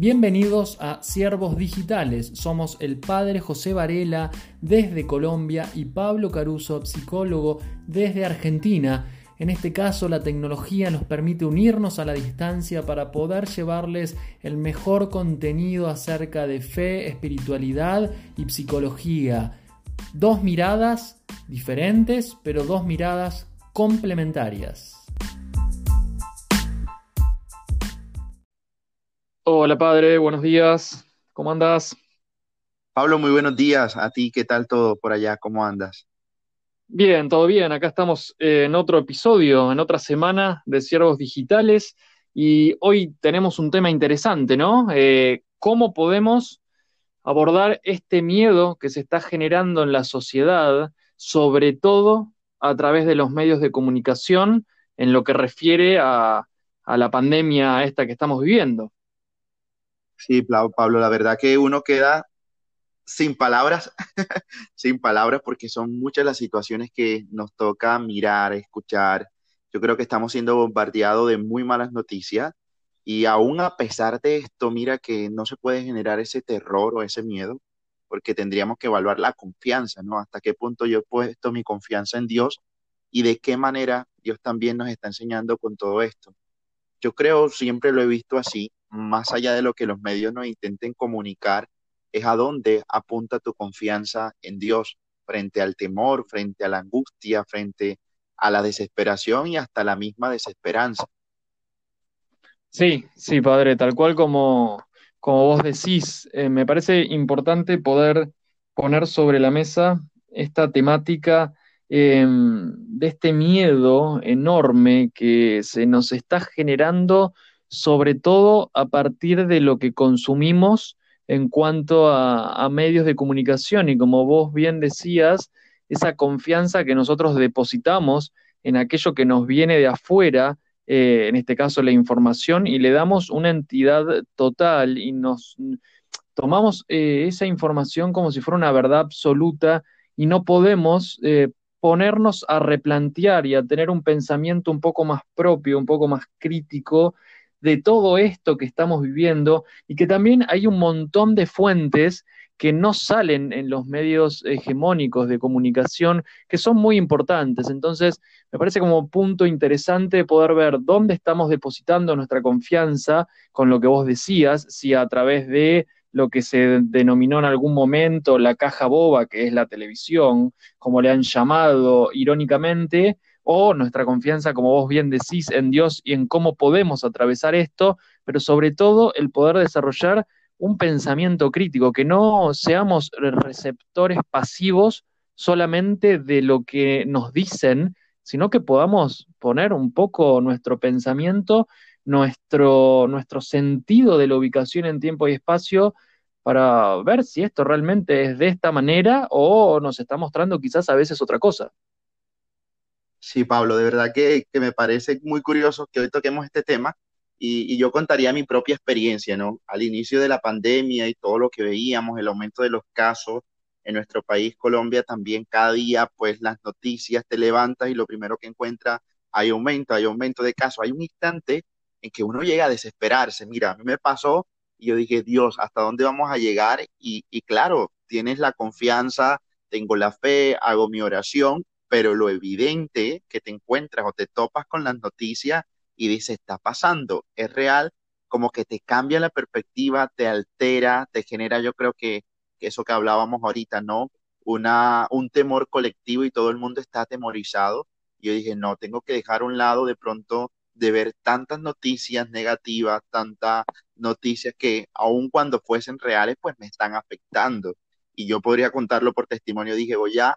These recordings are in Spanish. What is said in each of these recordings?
Bienvenidos a Siervos Digitales. Somos el padre José Varela desde Colombia y Pablo Caruso, psicólogo desde Argentina. En este caso, la tecnología nos permite unirnos a la distancia para poder llevarles el mejor contenido acerca de fe, espiritualidad y psicología. Dos miradas diferentes, pero dos miradas complementarias. Hola padre, buenos días. ¿Cómo andas? Pablo, muy buenos días. A ti, ¿qué tal todo por allá? ¿Cómo andas? Bien, todo bien. Acá estamos eh, en otro episodio, en otra semana de Siervos Digitales y hoy tenemos un tema interesante, ¿no? Eh, ¿Cómo podemos abordar este miedo que se está generando en la sociedad, sobre todo a través de los medios de comunicación en lo que refiere a, a la pandemia esta que estamos viviendo? Sí, Pablo, la verdad que uno queda sin palabras, sin palabras, porque son muchas las situaciones que nos toca mirar, escuchar. Yo creo que estamos siendo bombardeados de muy malas noticias y aún a pesar de esto, mira que no se puede generar ese terror o ese miedo, porque tendríamos que evaluar la confianza, ¿no? Hasta qué punto yo he puesto mi confianza en Dios y de qué manera Dios también nos está enseñando con todo esto. Yo creo, siempre lo he visto así, más allá de lo que los medios nos intenten comunicar, es a dónde apunta tu confianza en Dios frente al temor, frente a la angustia, frente a la desesperación y hasta la misma desesperanza. Sí, sí, padre, tal cual como, como vos decís, eh, me parece importante poder poner sobre la mesa esta temática em, de este miedo enorme que se nos está generando sobre todo a partir de lo que consumimos en cuanto a, medios de comunicación. Y como vos bien decías, esa confianza que nosotros depositamos en aquello que nos viene de afuera, eh, en este caso la información, y le damos una entidad total y nos tomamos eh, esa información como si fuera una verdad absoluta y no podemos eh, ponernos a replantear y a tener un pensamiento un poco más propio, un poco más crítico de todo esto que estamos viviendo y que también hay un montón de fuentes que no salen en los medios hegemónicos de comunicación, que son muy importantes. Entonces, me parece como punto interesante poder ver dónde estamos depositando nuestra confianza con lo que vos decías, si a través de lo que se denominó en algún momento la caja boba, que es la televisión, como le han llamado irónicamente, o nuestra confianza, como vos bien decís, en Dios y en cómo podemos atravesar esto, pero sobre todo el poder desarrollar un pensamiento crítico, que no seamos receptores pasivos solamente de lo que nos dicen, sino que podamos poner un poco nuestro pensamiento, nuestro, nuestro sentido de la ubicación en tiempo y espacio para ver si esto realmente es de esta manera o nos está mostrando quizás a veces otra cosa. Sí, Pablo, de verdad que, me parece muy curioso que hoy toquemos este tema y, yo contaría mi propia experiencia, ¿no? Al inicio de la pandemia y todo lo que veíamos, el aumento de los casos en nuestro país, Colombia, también cada día, pues las noticias te levantas y lo primero que encuentras, hay aumento, hay aumento de casos. Hay un instante en que uno llega a desesperarse. Mira, a mí me pasó y yo dije, Dios, ¿hasta dónde vamos a llegar? Y, y claro, tienes la confianza, tengo la fe, hago mi oración pero lo evidente que te encuentras o te topas con las noticias y dices, está pasando, es real, como que te cambia la perspectiva, te altera, te genera, yo creo que, eso que hablábamos ahorita, ¿no? Una, un temor colectivo y todo el mundo está atemorizado. Yo dije, no, tengo que dejar a un lado de pronto de ver tantas noticias negativas, tantas noticias que aun cuando fuesen reales, pues me están afectando. Y yo podría contarlo por testimonio, dije, voy a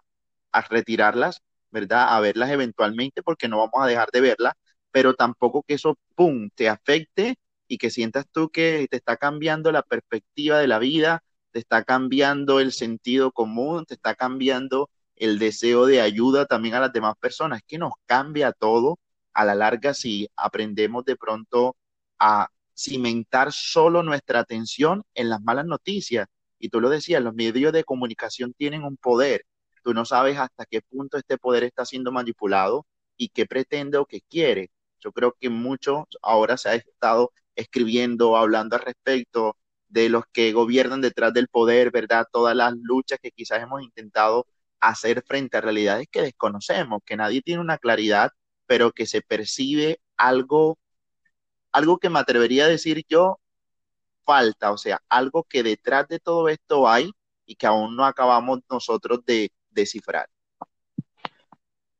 a retirarlas, ¿verdad? A verlas eventualmente porque no vamos a dejar de verlas, pero tampoco que eso, ¡pum!, te afecte y que sientas tú que te está cambiando la perspectiva de la vida, te está cambiando el sentido común, te está cambiando el deseo de ayuda también a las demás personas, que nos cambia todo a la larga si aprendemos de pronto a cimentar solo nuestra atención en las malas noticias. Y tú lo decías, los medios de comunicación tienen un poder Tú no sabes hasta qué punto este poder está siendo manipulado y qué pretende o qué quiere. Yo creo que mucho ahora se ha estado escribiendo, hablando al respecto, de los que gobiernan detrás del poder, ¿verdad? Todas las luchas que quizás hemos intentado hacer frente a realidades que desconocemos, que nadie tiene una claridad, pero que se percibe algo, algo que me atrevería a decir yo, falta, o sea, algo que detrás de todo esto hay y que aún no acabamos nosotros de descifrar.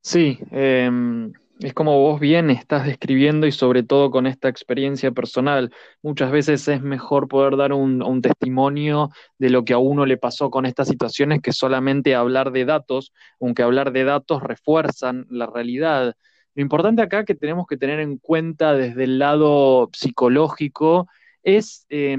Sí, em, es como vos bien estás describiendo y sobre todo con esta experiencia personal. Muchas veces es mejor poder dar un, un, testimonio de lo que a uno le pasó con estas situaciones que solamente hablar de datos, aunque hablar de datos refuerzan la realidad. Lo importante acá que tenemos que tener en cuenta desde el lado psicológico es eh,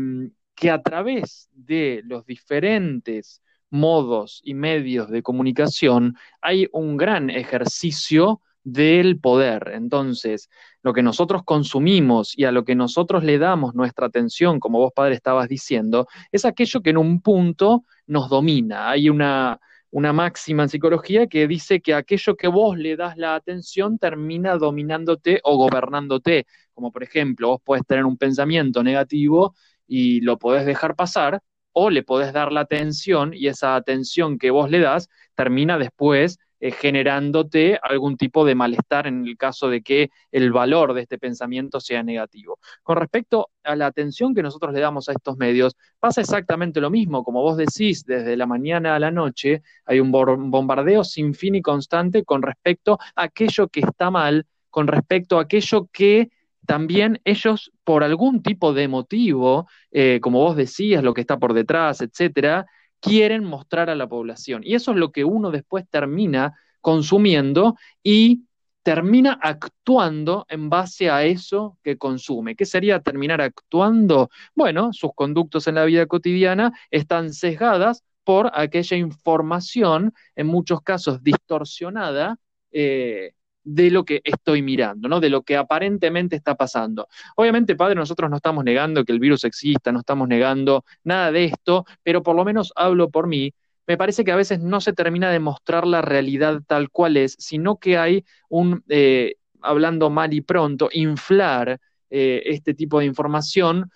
que a través de los diferentes modos y medios de comunicación hay un gran ejercicio del poder. Entonces, lo que nosotros consumimos y a lo que nosotros le damos nuestra atención, como vos padre estabas diciendo, es aquello que en un punto nos domina. Hay una, una máxima en psicología que dice que aquello que vos le das la atención termina dominándote o gobernándote. Como por ejemplo, vos podés tener un pensamiento negativo y lo podés dejar pasar, o le podés dar la atención y esa atención que vos le das termina después eh, generándote algún tipo de malestar en el caso de que el valor de este pensamiento sea negativo. Con respecto a la atención que nosotros le damos a estos medios, pasa exactamente lo mismo. Como vos decís, desde la mañana a la noche hay un bombardeo sin fin y constante con respecto a aquello que está mal, con respecto a aquello que también ellos, por algún tipo de motivo, eh, como vos decías, lo que está por detrás, etcétera, quieren mostrar a la población. Y eso es lo que uno después termina consumiendo y termina actuando en base a eso que consume. ¿Qué sería terminar actuando? Bueno, sus conductos en la vida cotidiana están sesgadas por aquella información, en muchos casos distorsionada, eh, de lo que estoy mirando, ¿no? De lo que aparentemente está pasando. Obviamente, padre, nosotros no estamos negando que el virus exista, no estamos negando nada de esto, pero por lo menos hablo por mí. Me parece que a veces no se termina de mostrar la realidad tal cual es, sino que hay un, eh, hablando mal y pronto, inflar eh, este tipo de información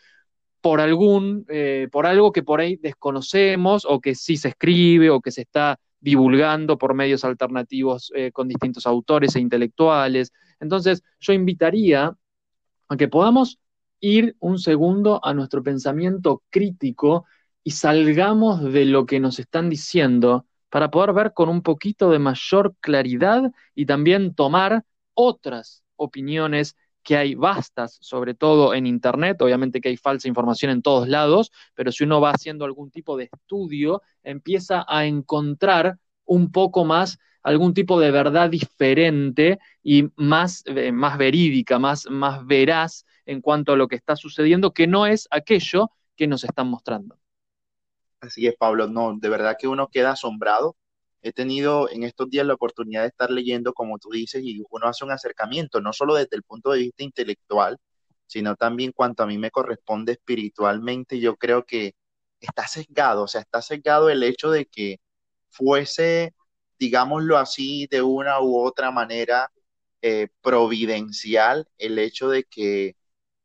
por algún, eh, por algo que por ahí desconocemos o que sí se escribe o que se está divulgando por medios alternativos eh, con distintos autores e intelectuales. Entonces, yo invitaría a que podamos ir un segundo a nuestro pensamiento crítico y salgamos de lo que nos están diciendo para poder ver con un poquito de mayor claridad y también tomar otras opiniones que hay vastas, sobre todo en Internet, obviamente que hay falsa información en todos lados, pero si uno va haciendo algún tipo de estudio, empieza a encontrar un poco más algún tipo de verdad diferente y más, eh, más verídica, más, más veraz en cuanto a lo que está sucediendo, que no es aquello que nos están mostrando. Así es, Pablo, no, de verdad que uno queda asombrado he tenido en estos días la oportunidad de estar leyendo, como tú dices, y uno hace un acercamiento, no solo desde el punto de vista intelectual, sino también cuanto a mí me corresponde espiritualmente, yo creo que está sesgado, o sea, está sesgado el hecho de que fuese, digámoslo así, de una u otra manera eh, providencial el hecho de que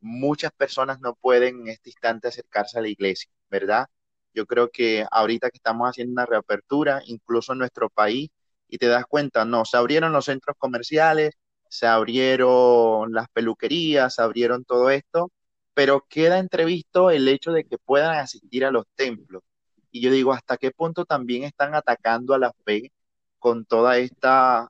muchas personas no pueden en este instante acercarse a la iglesia, ¿verdad? Yo creo que ahorita que estamos haciendo una reapertura, incluso en nuestro país, y te das cuenta, no, se abrieron los centros comerciales, se abrieron las peluquerías, se abrieron todo esto, pero queda entrevisto el hecho de que puedan asistir a los templos. Y yo digo, ¿hasta qué punto también están atacando a la fe con toda esta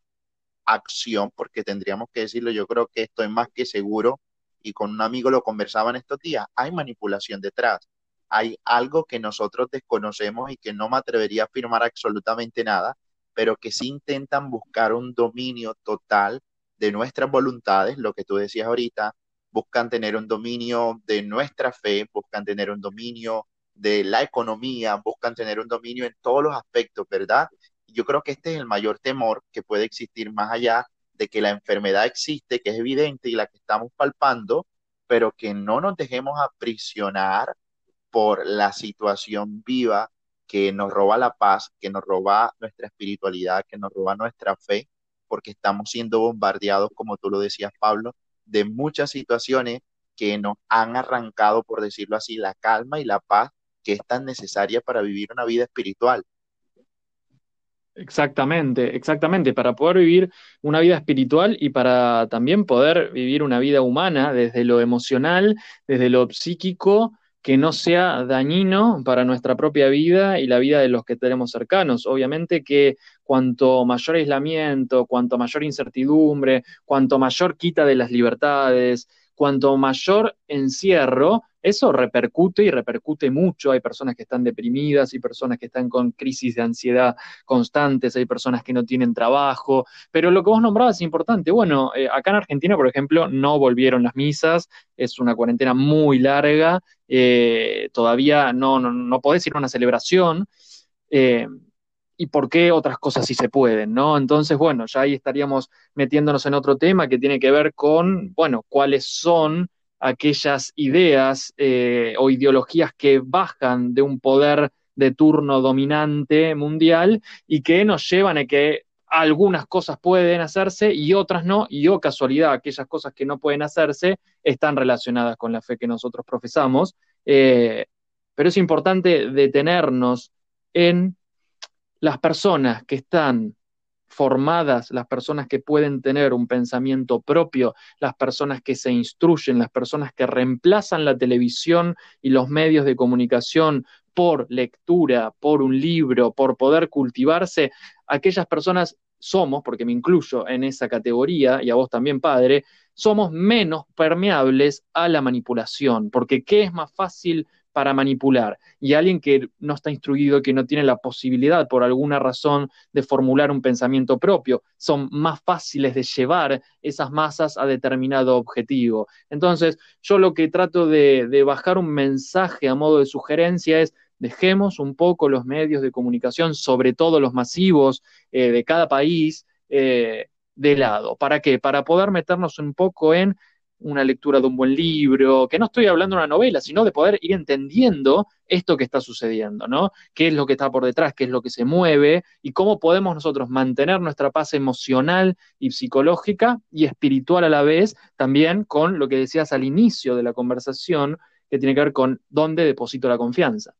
acción? Porque tendríamos que decirlo, yo creo que estoy más que seguro, y con un amigo lo conversaba en estos días, hay manipulación detrás hay algo que nosotros desconocemos y que no me atrevería a afirmar absolutamente nada, pero que sí intentan buscar un dominio total de nuestras voluntades, lo que tú decías ahorita, buscan tener un dominio de nuestra fe, buscan tener un dominio de la economía, buscan tener un dominio en todos los aspectos, ¿verdad? Yo creo que este es el mayor temor que puede existir más allá de que la enfermedad existe, que es evidente y la que estamos palpando, pero que no nos dejemos aprisionar por la situación viva que nos roba la paz, que nos roba nuestra espiritualidad, que nos roba nuestra fe, porque estamos siendo bombardeados, como tú lo decías, Pablo, de muchas situaciones que nos han arrancado, por decirlo así, la calma y la paz que es tan necesaria para vivir una vida espiritual. Exactamente, exactamente, para poder vivir una vida espiritual y para también poder vivir una vida humana desde lo emocional, desde lo psíquico, que no sea dañino para nuestra propia vida y la vida de los que tenemos cercanos. Obviamente que cuanto mayor aislamiento, cuanto mayor incertidumbre, cuanto mayor quita de las libertades, cuanto mayor encierro, eso repercute y repercute mucho. Hay personas que están deprimidas, hay personas que están con crisis de ansiedad constantes, hay personas que no tienen trabajo. Pero lo que vos nombrabas es importante. Bueno, eh, acá en Argentina, por ejemplo, no volvieron las misas, es una cuarentena muy larga, eh, todavía no, no, no, podés ir a una celebración. Eh, y por qué otras cosas sí se pueden, ¿no? Entonces, bueno, ya ahí estaríamos metiéndonos en otro tema que tiene que ver con, bueno, cuáles son aquellas ideas eh, o ideologías que bajan de un poder de turno dominante mundial y que nos llevan a que algunas cosas pueden hacerse y otras no, y o oh, casualidad, aquellas cosas que no pueden hacerse están relacionadas con la fe que nosotros profesamos. Eh, pero es importante detenernos en las personas que están formadas, las personas que pueden tener un pensamiento propio, las personas que se instruyen, las personas que reemplazan la televisión y los medios de comunicación por lectura, por un libro, por poder cultivarse, aquellas personas somos, porque me incluyo en esa categoría, y a vos también, padre, somos menos permeables a la manipulación, porque ¿qué es más fácil para manipular y alguien que no está instruido, que no tiene la posibilidad por alguna razón de formular un pensamiento propio, son más fáciles de llevar esas masas a determinado objetivo. Entonces, yo lo que trato de, bajar un mensaje a modo de sugerencia es dejemos un poco los medios de comunicación, sobre todo los masivos eh, de cada país, eh, de lado. ¿Para qué? Para poder meternos un poco en una lectura de un buen libro, que no estoy hablando de una novela, sino de poder ir entendiendo esto que está sucediendo, ¿no? ¿Qué es lo que está por detrás, qué es lo que se mueve y cómo podemos nosotros mantener nuestra paz emocional y psicológica y espiritual a la vez, también con lo que decías al inicio de la conversación, que tiene que ver con dónde deposito la confianza.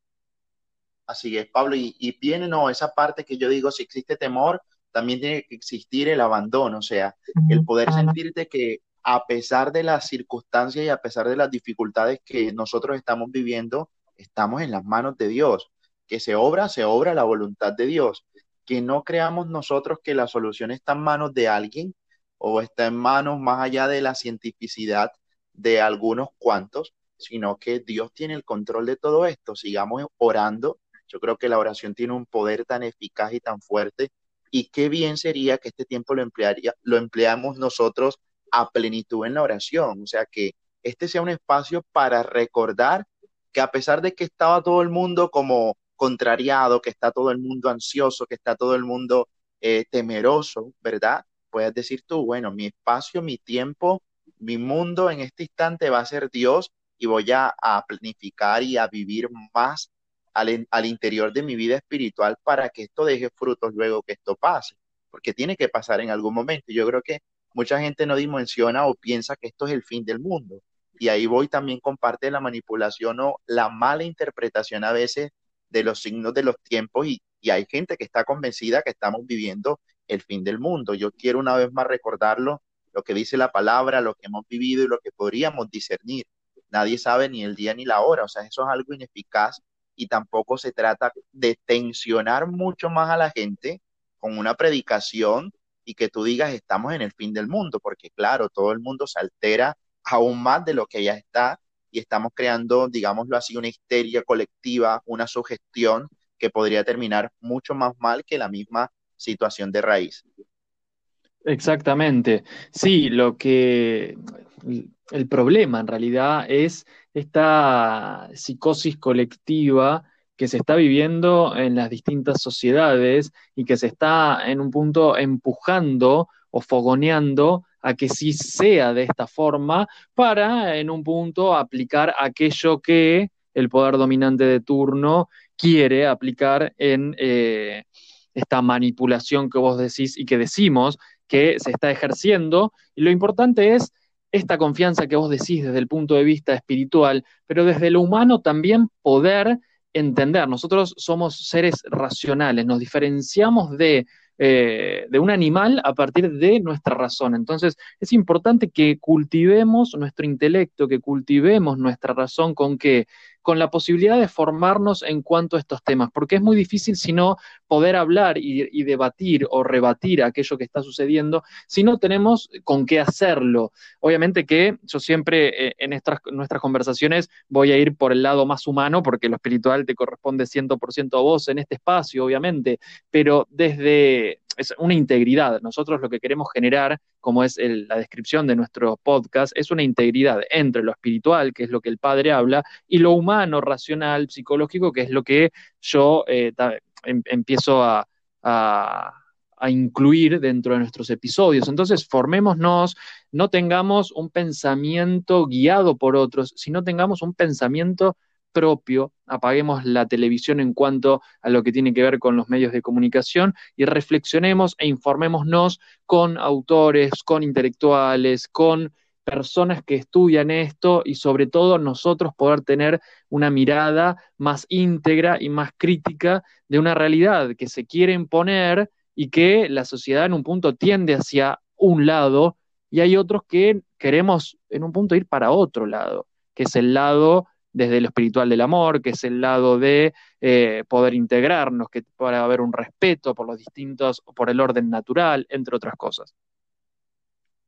Así es, Pablo, y, y viene, no, esa parte que yo digo, si existe temor, también tiene que existir el abandono, o sea, el poder sentirte que a pesar de las circunstancias y a pesar de las dificultades que nosotros estamos viviendo, estamos en las manos de Dios. Que se obra, se obra la voluntad de Dios. Que no creamos nosotros que la solución está en manos de alguien o está en manos más allá de la cientificidad de algunos cuantos, sino que Dios tiene el control de todo esto. Sigamos orando. Yo creo que la oración tiene un poder tan eficaz y tan fuerte. Y qué bien sería que este tiempo lo, emplearía, lo empleamos nosotros a plenitud en la oración. O sea, que este sea un espacio para recordar que a pesar de que estaba todo el mundo como contrariado, que está todo el mundo ansioso, que está todo el mundo eh, temeroso, ¿verdad? Puedes decir tú, bueno, mi espacio, mi tiempo, mi mundo en este instante va a ser Dios y voy a, planificar y a vivir más al, al, interior de mi vida espiritual para que esto deje frutos luego que esto pase, porque tiene que pasar en algún momento. Yo creo que mucha gente no dimensiona o piensa que esto es el fin del mundo. Y ahí voy también con parte de la manipulación o la mala interpretación a veces de los signos de los tiempos y, hay gente que está convencida que estamos viviendo el fin del mundo. Yo quiero una vez más recordarlo, lo que dice la palabra, lo que hemos vivido y lo que podríamos discernir. Nadie sabe ni el día ni la hora, o sea, eso es algo ineficaz y tampoco se trata de tensionar mucho más a la gente con una predicación y que tú digas estamos en el fin del mundo, porque claro, todo el mundo se altera aún más de lo que ya está y estamos creando, digámoslo así, una histeria colectiva, una sugestión que podría terminar mucho más mal que la misma situación de raíz. Exactamente. Sí, lo que el problema en realidad es esta psicosis colectiva que se está viviendo en las distintas sociedades y que se está en un punto empujando o fogoneando a que sí sea de esta forma para en un punto aplicar aquello que el poder dominante de turno quiere aplicar en eh, esta manipulación que vos decís y que decimos que se está ejerciendo. Y lo importante es esta confianza que vos decís desde el punto de vista espiritual, pero desde lo humano también poder entender. Nosotros somos seres racionales, nos diferenciamos de eh, de un animal a partir de nuestra razón. Entonces, es importante que cultivemos nuestro intelecto, que cultivemos nuestra razón con que con la posibilidad de formarnos en cuanto a estos temas, porque es muy difícil si no poder hablar y, debatir o rebatir aquello que está sucediendo si no tenemos con qué hacerlo. Obviamente que yo siempre eh, en nuestras conversaciones voy a ir por el lado más humano, porque lo espiritual te corresponde 100% a vos en este espacio, obviamente, pero desde es una integridad. Nosotros lo que queremos generar, como es la descripción de nuestro podcast, es una integridad entre lo espiritual, que es lo que el Padre habla, y lo humano, racional, psicológico, que es lo que yo eh, em, empiezo a, a incluir dentro de nuestros episodios. Entonces, formémonos, no tengamos un pensamiento guiado por otros, sino tengamos un pensamiento propio, apaguemos la televisión en cuanto a lo que tiene que ver con los medios de comunicación y reflexionemos e informémonos con autores, con intelectuales, con personas que estudian esto y sobre todo nosotros poder tener una mirada más íntegra y más crítica de una realidad que se quiere imponer y que la sociedad en un punto tiende hacia un lado y hay otros que queremos en un punto ir para otro lado, que es el lado desde lo espiritual del amor, que es el lado de eh, poder integrarnos, que pueda haber un respeto por los distintos, por el orden natural, entre otras cosas.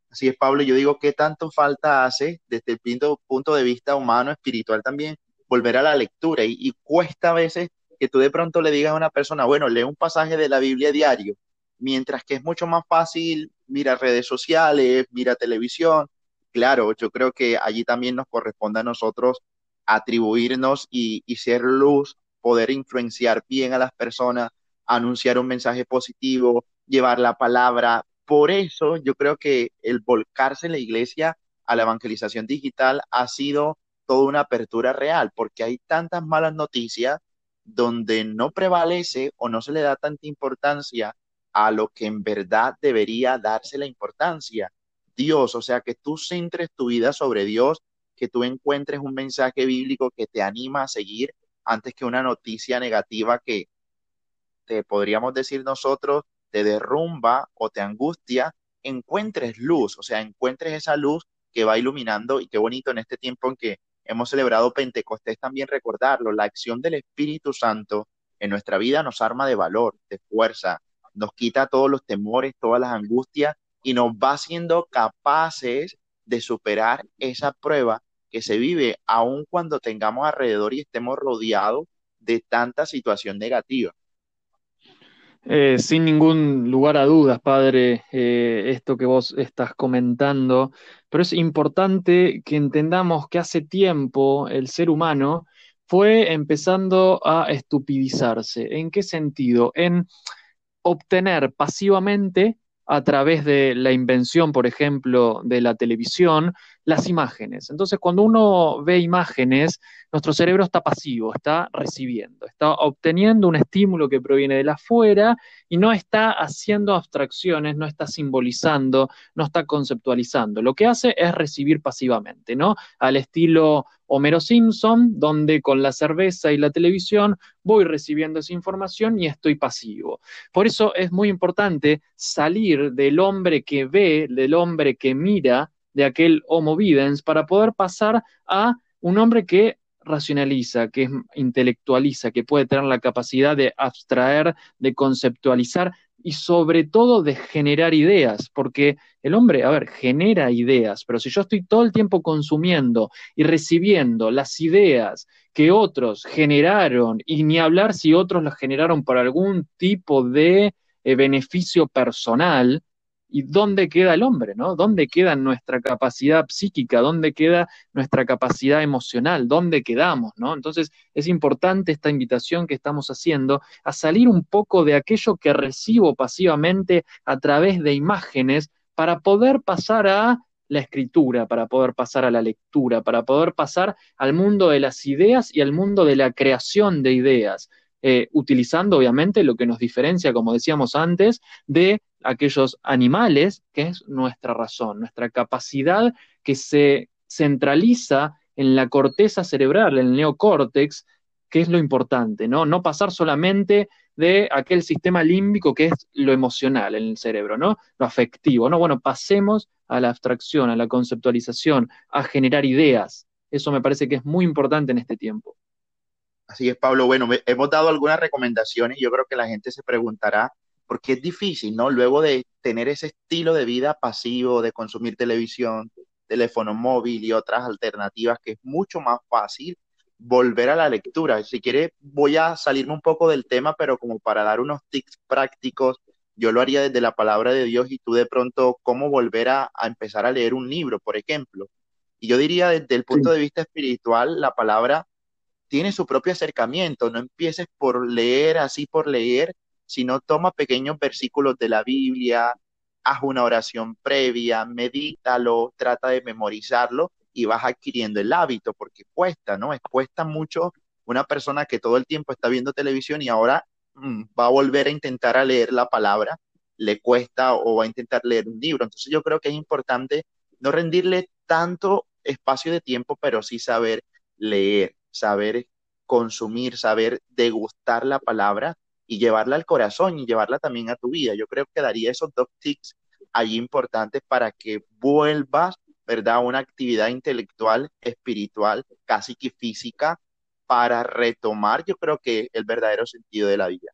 Así es, Pablo, yo digo que tanto falta hace desde el punto, de vista humano, espiritual también, volver a la lectura y, y cuesta a veces que tú de pronto le digas a una persona, bueno, lee un pasaje de la Biblia diario, mientras que es mucho más fácil, mira redes sociales, mira televisión. Claro, yo creo que allí también nos corresponde a nosotros atribuirnos y, ser luz, poder influenciar bien a las personas, anunciar un mensaje positivo, llevar la palabra. Por eso yo creo que el volcarse en la iglesia a la evangelización digital ha sido toda una apertura real, porque hay tantas malas noticias donde no prevalece o no se le da tanta importancia a lo que en verdad debería darse la importancia. Dios, o sea, que tú centres tu vida sobre Dios que tú encuentres un mensaje bíblico que te anima a seguir antes que una noticia negativa que te podríamos decir nosotros te derrumba o te angustia, encuentres luz, o sea, encuentres esa luz que va iluminando y qué bonito en este tiempo en que hemos celebrado Pentecostés también recordarlo, la acción del Espíritu Santo en nuestra vida nos arma de valor, de fuerza, nos quita todos los temores, todas las angustias y nos va haciendo capaces de superar esa prueba que se vive aun cuando tengamos alrededor y estemos rodeados de tanta situación negativa. Eh, sin ningún lugar a dudas, padre, eh, esto que vos estás comentando, pero es importante que entendamos que hace tiempo el ser humano fue empezando a estupidizarse. ¿En qué sentido? En obtener pasivamente a través de la invención, por ejemplo, de la televisión, las imágenes. Entonces, cuando uno ve imágenes, nuestro cerebro está pasivo, está recibiendo, está obteniendo un estímulo que proviene de afuera y no está haciendo abstracciones, no está simbolizando, no está conceptualizando. Lo que hace es recibir pasivamente, ¿no? Al estilo Homero Simpson, donde con la cerveza y la televisión voy recibiendo esa información y estoy pasivo. Por eso es muy importante salir del hombre que ve, del hombre que mira, de aquel homo videns para poder pasar a un hombre que racionaliza, que intelectualiza, que puede tener la capacidad de abstraer, de conceptualizar y sobre todo de generar ideas, porque el hombre, a ver, genera ideas, pero si yo estoy todo el tiempo consumiendo y recibiendo las ideas que otros generaron, y ni hablar si otros las generaron por algún tipo de eh, beneficio personal, ¿Y dónde queda el hombre, no? ¿Dónde queda nuestra capacidad psíquica? ¿Dónde queda nuestra capacidad emocional? ¿Dónde quedamos, no? Entonces, es importante esta invitación que estamos haciendo a salir un poco de aquello que recibo pasivamente a través de imágenes para poder pasar a la escritura, para poder pasar a la lectura, para poder pasar al mundo de las ideas y al mundo de la creación de ideas eh, utilizando obviamente lo que nos diferencia, como decíamos antes, de aquellos animales, que es nuestra razón, nuestra capacidad que se centraliza en la corteza cerebral, en el neocórtex, que es lo importante, ¿no? No pasar solamente de aquel sistema límbico que es lo emocional en el cerebro, ¿no? Lo afectivo, ¿no? Bueno, pasemos a la abstracción, a la conceptualización, a generar ideas. Eso me parece que es muy importante en este tiempo. Así es, Pablo. Bueno, hemos dado algunas recomendaciones yo creo que la gente se preguntará por qué es difícil, ¿no? Luego de tener ese estilo de vida pasivo, de consumir televisión, teléfono móvil y otras alternativas, que es mucho más fácil volver a la lectura. Si quiere, voy a salirme un poco del tema, pero como para dar unos tips prácticos, yo lo haría desde la palabra de Dios y tú de pronto, cómo volver a, empezar a leer un libro, por ejemplo. Y yo diría desde el punto de vista espiritual, la palabra tiene su propio acercamiento. No empieces por leer así por leer, sino toma pequeños versículos de la Biblia, haz una oración previa, medítalo, trata de memorizarlo y vas adquiriendo el hábito, porque cuesta, ¿no? Es cuesta mucho una persona que todo el tiempo está viendo televisión y ahora mm, va a volver a intentar a leer la palabra, le cuesta o va a intentar leer un libro. Entonces yo creo que es importante no rendirle tanto espacio de tiempo, pero sí saber leer, saber consumir, saber degustar la palabra y llevarla al corazón y llevarla también a tu vida. Yo creo que daría esos dos tips allí importantes para que vuelvas ¿verdad? Una actividad intelectual, espiritual, casi que física, para retomar, yo creo que el verdadero sentido de la vida.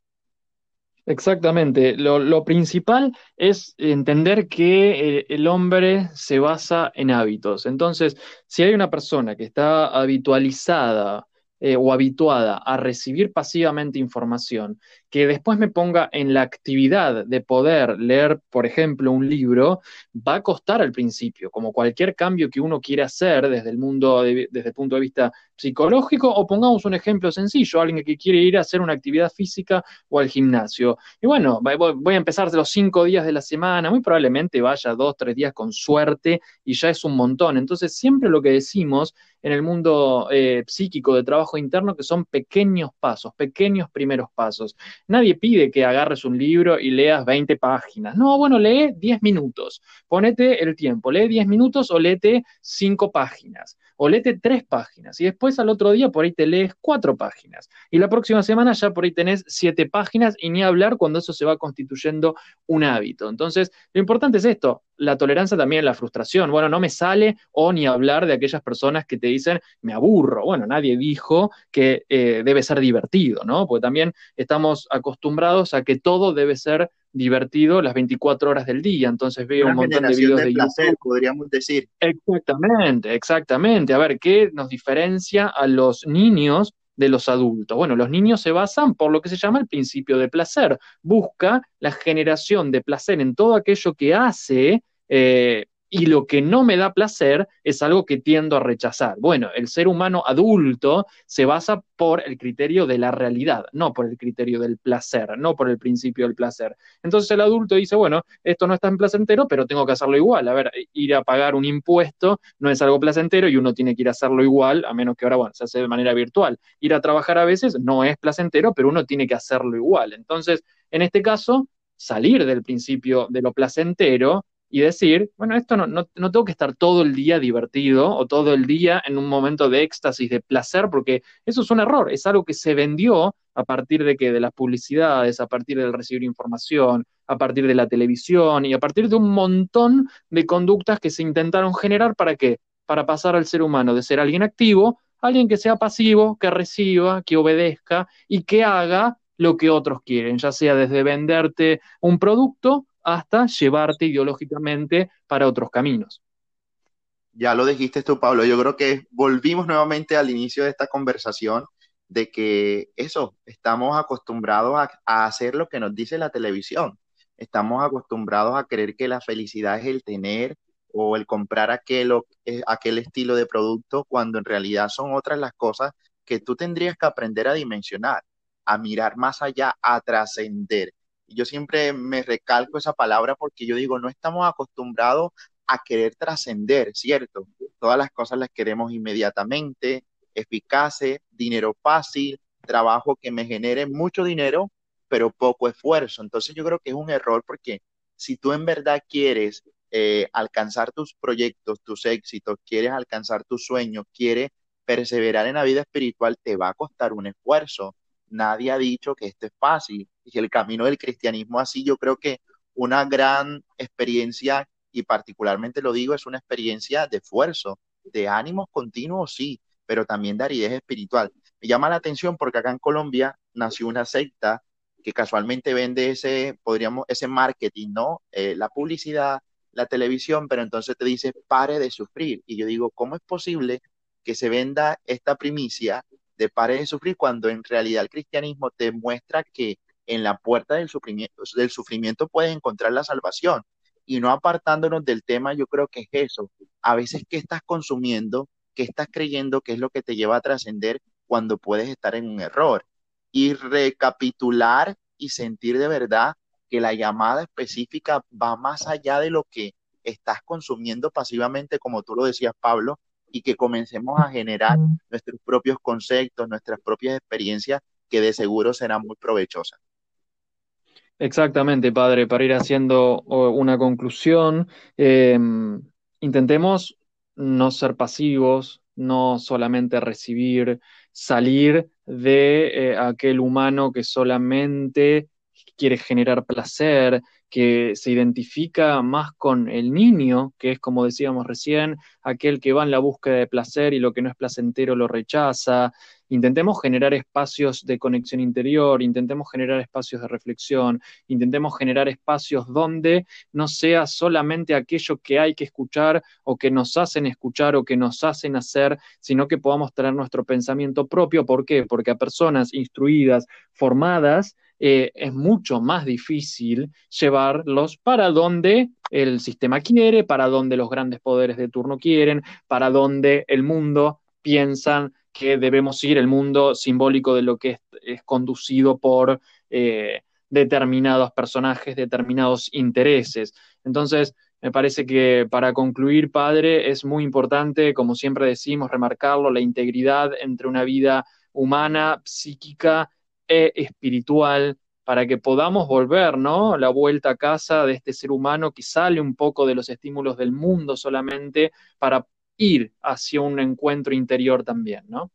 Exactamente. Lo, principal es entender que el, el, hombre se basa en hábitos. Entonces, si hay una persona que está habitualizada eh, o habituada a recibir pasivamente información, que después me ponga en la actividad de poder leer, por ejemplo, un libro, va a costar al principio, como cualquier cambio que uno quiera hacer desde el mundo, desde el punto de vista psicológico, o pongamos un ejemplo sencillo, alguien que quiere ir a hacer una actividad física o al gimnasio. Y bueno, voy a empezar los cinco días de la semana, muy probablemente vaya dos, tres días con suerte y ya es un montón. Entonces, siempre lo que decimos en el mundo eh, psíquico de trabajo interno, que son pequeños pasos, pequeños primeros pasos. Nadie pide que agarres un libro y leas 20 páginas. No, bueno, lee 10 minutos. Ponete el tiempo, lee 10 minutos o léete 5 páginas o léete tres páginas y después al otro día por ahí te lees cuatro páginas y la próxima semana ya por ahí tenés siete páginas y ni hablar cuando eso se va constituyendo un hábito. Entonces, lo importante es esto, la tolerancia también a la frustración. Bueno, no me sale o ni hablar de aquellas personas que te dicen, me aburro. Bueno, nadie dijo que eh, debe ser divertido, ¿no? Porque también estamos acostumbrados a que todo debe ser divertido las 24 horas del día. Entonces veo un montón de videos de, placer, podríamos decir. Exactamente, exactamente. A ver, ¿qué nos diferencia a los niños de los adultos? Bueno, los niños se basan por lo que se llama el principio de placer. Busca la generación de placer en todo aquello que hace. Eh, y lo que no me da placer es algo que tiendo a rechazar. Bueno, el ser humano adulto se basa por el criterio de la realidad, no por el criterio del placer, no por el principio del placer. Entonces el adulto dice, bueno, esto no es tan placentero, pero tengo que hacerlo igual. A ver, ir a pagar un impuesto no es algo placentero y uno tiene que ir a hacerlo igual, a menos que ahora, bueno, se hace de manera virtual. Ir a trabajar a veces no es placentero, pero uno tiene que hacerlo igual. Entonces, en este caso, salir del principio de lo placentero y decir, bueno, esto no, no, no, tengo que estar todo el día divertido o todo el día en un momento de éxtasis, de placer, porque eso es un error, es algo que se vendió a partir de que de las publicidades, a partir del recibir información, a partir de la televisión y a partir de un montón de conductas que se intentaron generar para qué? Para pasar al ser humano de ser alguien activo, alguien que sea pasivo, que reciba, que obedezca y que haga lo que otros quieren, ya sea desde venderte un producto hasta llevarte ideológicamente para otros caminos. Ya lo dijiste tú, Pablo. Yo creo que volvimos nuevamente al inicio de esta conversación de que eso, estamos acostumbrados a, hacer lo que nos dice la televisión. Estamos acostumbrados a creer que la felicidad es el tener o el comprar aquel, eh, aquel estilo de producto cuando en realidad son otras las cosas que tú tendrías que aprender a dimensionar, a mirar más allá, a trascender yo siempre me recalco esa palabra porque yo digo, no estamos acostumbrados a querer trascender, ¿cierto? Todas las cosas las queremos inmediatamente, eficaces, dinero fácil, trabajo que me genere mucho dinero, pero poco esfuerzo. Entonces yo creo que es un error porque si tú en verdad quieres eh, alcanzar tus proyectos, tus éxitos, quieres alcanzar tus sueños, quieres perseverar en la vida espiritual, te va a costar un esfuerzo. Nadie ha dicho que esto es fácil. Y el camino del cristianismo así, yo creo que una gran experiencia, y particularmente lo digo, es una experiencia de esfuerzo, de ánimos continuos, sí, pero también de aridez espiritual. Me llama la atención porque acá en Colombia nació una secta que casualmente vende ese, podríamos, ese marketing, ¿no? Eh, la publicidad, la televisión, pero entonces te dice, pare de sufrir. Y yo digo, ¿cómo es posible que se venda esta primicia de pare de sufrir cuando en realidad el cristianismo te muestra que en la puerta del sufrimiento, del sufrimiento puedes encontrar la salvación? Y no apartándonos del tema, yo creo que es eso. A veces, ¿qué estás consumiendo? ¿Qué estás creyendo que es lo que te lleva a trascender cuando puedes estar en un error? Y recapitular y sentir de verdad que la llamada específica va más allá de lo que estás consumiendo pasivamente, como tú lo decías, Pablo, y que comencemos a generar nuestros propios conceptos, nuestras propias experiencias, que de seguro serán muy provechosas. Exactamente, padre, para ir haciendo una conclusión, em, intentemos no ser pasivos, no solamente recibir, salir de eh, aquel humano que solamente quiere generar placer, que se identifica más con el niño, que es como decíamos recién, aquel que va en la búsqueda de placer y lo que no es placentero lo rechaza, Intentemos generar espacios de conexión interior, intentemos generar espacios de reflexión, intentemos generar espacios donde no sea solamente aquello que hay que escuchar o que nos hacen escuchar o que nos hacen hacer, sino que podamos tener nuestro pensamiento propio. ¿Por qué? Porque a personas instruidas, formadas, eh, es mucho más difícil llevarlos para donde el sistema quiere, para donde los grandes poderes de turno quieren, para donde el mundo piensan que debemos ir, el mundo simbólico de lo que es, conducido por eh, determinados personajes, determinados intereses. Entonces, me parece que para concluir, padre, es muy importante, como siempre decimos, remarcarlo, la integridad entre una vida humana, psíquica espiritual, para que podamos volver, ¿no? La vuelta a casa de este ser humano que sale un poco de los estímulos del mundo solamente para ir hacia un encuentro interior también, ¿no?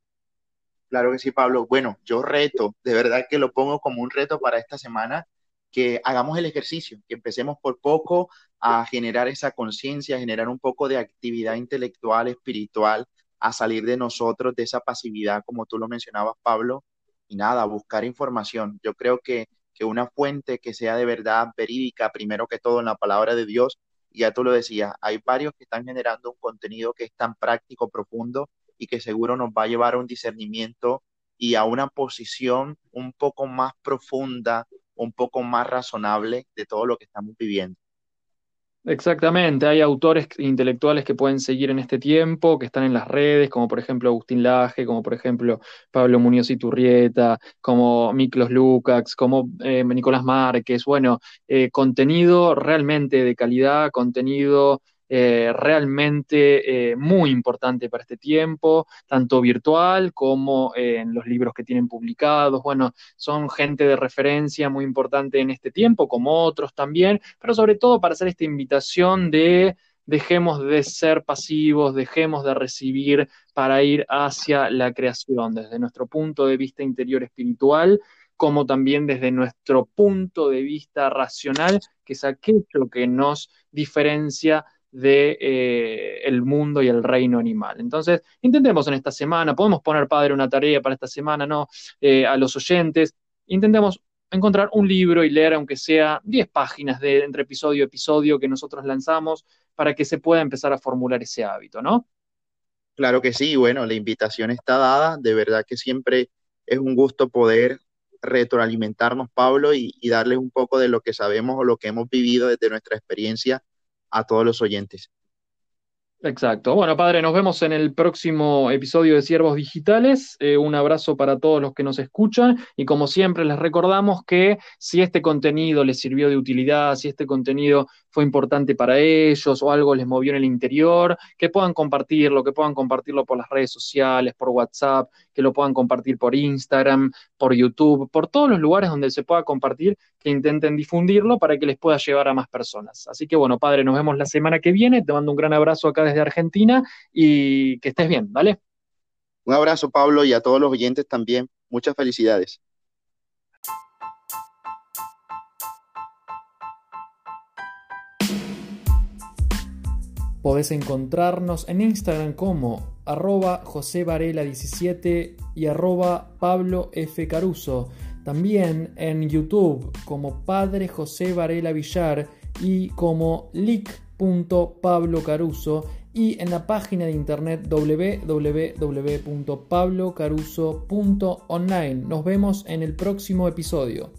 Claro que sí, Pablo. Bueno, yo reto, de verdad que lo pongo como un reto para esta semana, que hagamos el ejercicio, que empecemos por poco a generar esa conciencia, a generar un poco de actividad intelectual, espiritual, a salir de nosotros, de esa pasividad, como tú lo mencionabas, Pablo, y nada, buscar información. Yo creo que, que una fuente que sea de verdad verídica, primero que todo en la palabra de Dios, ya tú lo decías, hay varios que están generando un contenido que es tan práctico, profundo y que seguro nos va a llevar a un discernimiento y a una posición un poco más profunda, un poco más razonable de todo lo que estamos viviendo. Exactamente, hay autores intelectuales que pueden seguir en este tiempo, que están en las redes, como por ejemplo Agustín Laje, como por ejemplo Pablo Muñoz Iturrieta, como Miklos Lukács, como eh, Nicolás Márquez, bueno, eh, contenido realmente de calidad, contenido eh, realmente eh, muy importante para este tiempo, tanto virtual como eh, en los libros que tienen publicados. Bueno, son gente de referencia muy importante en este tiempo, como otros también, pero sobre todo para hacer esta invitación de dejemos de ser pasivos, dejemos de recibir para ir hacia la creación, desde nuestro punto de vista interior espiritual, como también desde nuestro punto de vista racional, que es aquello que nos diferencia de eh, el mundo y el reino animal. Entonces, intentemos en esta semana, podemos poner, padre, una tarea para esta semana, ¿no? Eh, a los oyentes, intentemos encontrar un libro y leer, aunque sea 10 páginas de entre episodio y episodio que nosotros lanzamos, para que se pueda empezar a formular ese hábito, ¿no? Claro que sí, bueno, la invitación está dada, de verdad que siempre es un gusto poder retroalimentarnos, Pablo, y, y darles un poco de lo que sabemos o lo que hemos vivido desde nuestra experiencia a todos los oyentes. Exacto. Bueno, padre, nos vemos en el próximo episodio de Siervos Digitales. Eh, un abrazo para todos los que nos escuchan y como siempre les recordamos que si este contenido les sirvió de utilidad, si este contenido fue importante para ellos o algo les movió en el interior, que puedan compartirlo, que puedan compartirlo por las redes sociales, por WhatsApp, que lo puedan compartir por Instagram, por YouTube, por todos los lugares donde se pueda compartir, que intenten difundirlo para que les pueda llevar a más personas. Así que bueno, padre, nos vemos la semana que viene. Te mando un gran abrazo acá desde Argentina y que estés bien, ¿vale? Un abrazo, Pablo, y a todos los oyentes también. Muchas felicidades. Podés encontrarnos en Instagram como arroba josevarela17 y arroba Pablo F. Caruso. También en YouTube como Padre José Varela Villar y como lic.pablocaruso y en la página de internet www.pablocaruso.online. Nos vemos en el próximo episodio.